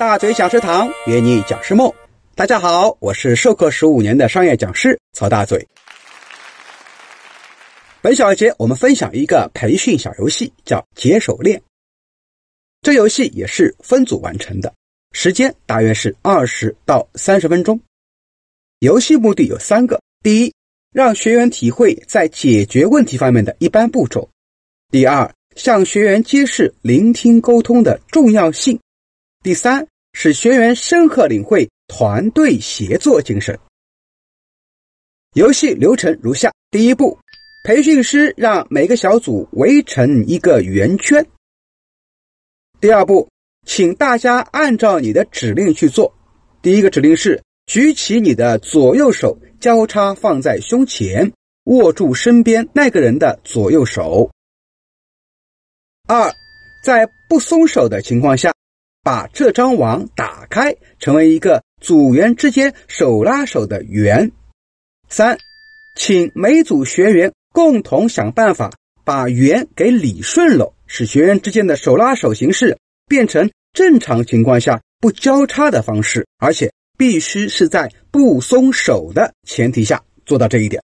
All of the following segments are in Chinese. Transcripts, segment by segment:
大嘴讲师堂约你讲师梦。大家好，我是授课十五年的商业讲师曹大嘴。本小节我们分享一个培训小游戏，叫解手链。这游戏也是分组完成的，时间大约是二十到三十分钟。游戏目的有三个：第一，让学员体会在解决问题方面的一般步骤；第二，向学员揭示聆听沟通的重要性；第三，使学员深刻领会团队协作精神。游戏流程如下：第一步。培训师让每个小组围成一个圆圈。第二步，请大家按照你的指令去做。第一个指令是举起你的左右手，交叉放在胸前，握住身边那个人的左右手。二，在不松手的情况下，把这张网打开，成为一个组员之间手拉手的圆。三，请每组学员。共同想办法把圆给理顺了，使学员之间的手拉手形式变成正常情况下不交叉的方式，而且必须是在不松手的前提下做到这一点。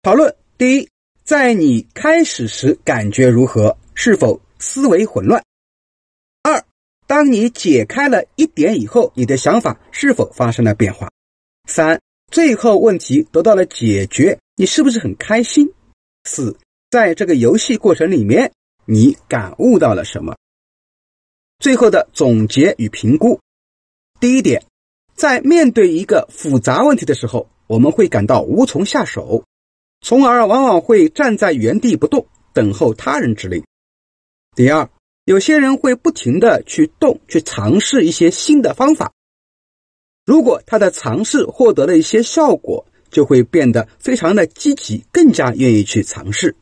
讨论：第一，在你开始时感觉如何？是否思维混乱？当你解开了一点以后，你的想法是否发生了变化？三，最后问题得到了解决。你是不是很开心？四，在这个游戏过程里面，你感悟到了什么？最后的总结与评估。第一点，在面对一个复杂问题的时候，我们会感到无从下手，从而往往会站在原地不动，等候他人指令。第二，有些人会不停的去动，去尝试一些新的方法。如果他的尝试获得了一些效果，就会变得非常的积极，更加愿意去尝试。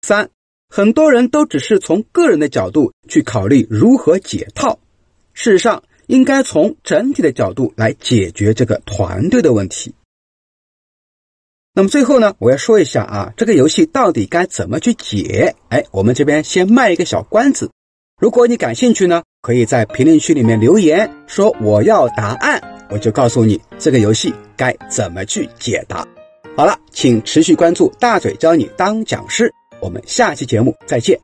三，很多人都只是从个人的角度去考虑如何解套，事实上应该从整体的角度来解决这个团队的问题。那么最后呢，我要说一下啊，这个游戏到底该怎么去解？哎，我们这边先卖一个小关子，如果你感兴趣呢，可以在评论区里面留言说我要答案。我就告诉你这个游戏该怎么去解答。好了，请持续关注大嘴教你当讲师，我们下期节目再见。